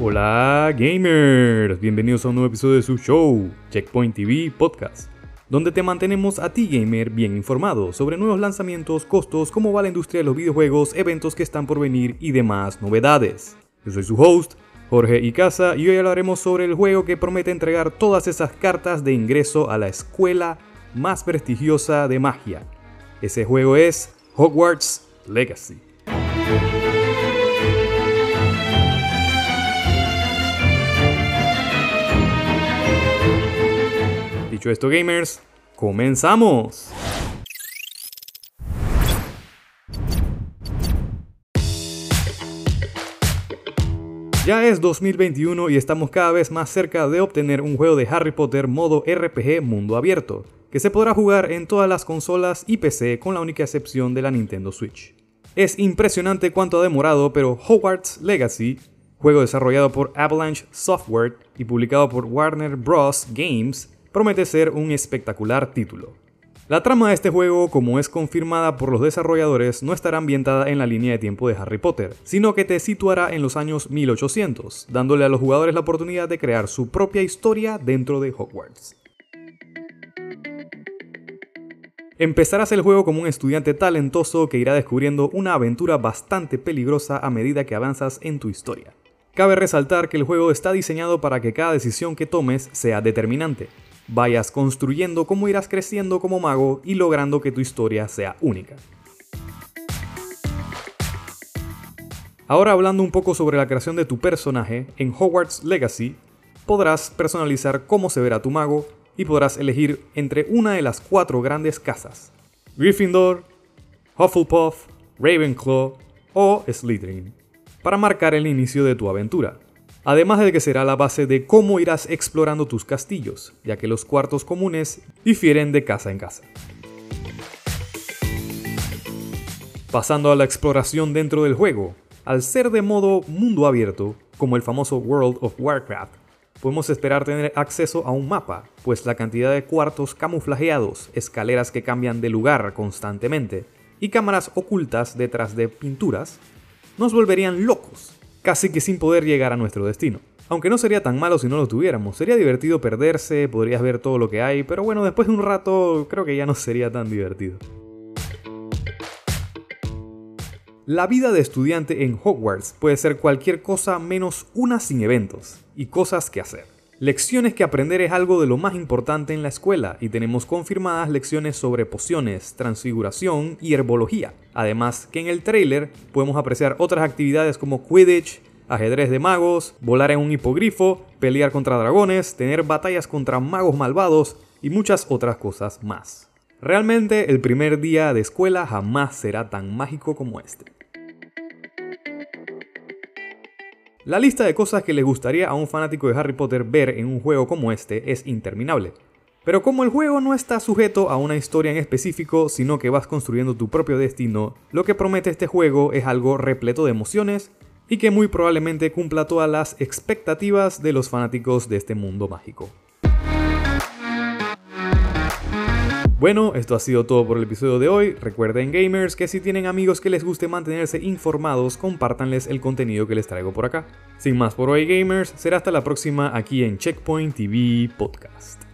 Hola gamers, bienvenidos a un nuevo episodio de su show, Checkpoint TV Podcast, donde te mantenemos a ti gamer bien informado sobre nuevos lanzamientos, costos, cómo va la industria de los videojuegos, eventos que están por venir y demás novedades. Yo soy su host, Jorge Icaza, y hoy hablaremos sobre el juego que promete entregar todas esas cartas de ingreso a la escuela más prestigiosa de magia. Ese juego es Hogwarts Legacy. Dicho esto, gamers, comenzamos. Ya es 2021 y estamos cada vez más cerca de obtener un juego de Harry Potter modo RPG mundo abierto, que se podrá jugar en todas las consolas y PC con la única excepción de la Nintendo Switch. Es impresionante cuánto ha demorado, pero Hogwarts Legacy, juego desarrollado por Avalanche Software y publicado por Warner Bros. Games, promete ser un espectacular título. La trama de este juego, como es confirmada por los desarrolladores, no estará ambientada en la línea de tiempo de Harry Potter, sino que te situará en los años 1800, dándole a los jugadores la oportunidad de crear su propia historia dentro de Hogwarts. Empezarás el juego como un estudiante talentoso que irá descubriendo una aventura bastante peligrosa a medida que avanzas en tu historia. Cabe resaltar que el juego está diseñado para que cada decisión que tomes sea determinante, vayas construyendo cómo irás creciendo como mago y logrando que tu historia sea única. Ahora hablando un poco sobre la creación de tu personaje, en Hogwarts Legacy podrás personalizar cómo se verá tu mago y podrás elegir entre una de las cuatro grandes casas, Gryffindor, Hufflepuff, Ravenclaw o Slytherin, para marcar el inicio de tu aventura además de que será la base de cómo irás explorando tus castillos, ya que los cuartos comunes difieren de casa en casa. Pasando a la exploración dentro del juego, al ser de modo mundo abierto, como el famoso World of Warcraft, podemos esperar tener acceso a un mapa, pues la cantidad de cuartos camuflajeados, escaleras que cambian de lugar constantemente y cámaras ocultas detrás de pinturas nos volverían locos casi que sin poder llegar a nuestro destino. Aunque no sería tan malo si no lo tuviéramos, sería divertido perderse, podrías ver todo lo que hay, pero bueno, después de un rato creo que ya no sería tan divertido. La vida de estudiante en Hogwarts puede ser cualquier cosa menos una sin eventos y cosas que hacer. Lecciones que aprender es algo de lo más importante en la escuela y tenemos confirmadas lecciones sobre pociones, transfiguración y herbología. Además que en el trailer podemos apreciar otras actividades como Quidditch, ajedrez de magos, volar en un hipogrifo, pelear contra dragones, tener batallas contra magos malvados y muchas otras cosas más. Realmente el primer día de escuela jamás será tan mágico como este. La lista de cosas que le gustaría a un fanático de Harry Potter ver en un juego como este es interminable. Pero como el juego no está sujeto a una historia en específico, sino que vas construyendo tu propio destino, lo que promete este juego es algo repleto de emociones y que muy probablemente cumpla todas las expectativas de los fanáticos de este mundo mágico. Bueno, esto ha sido todo por el episodio de hoy. Recuerden gamers que si tienen amigos que les guste mantenerse informados, compártanles el contenido que les traigo por acá. Sin más por hoy gamers, será hasta la próxima aquí en Checkpoint TV Podcast.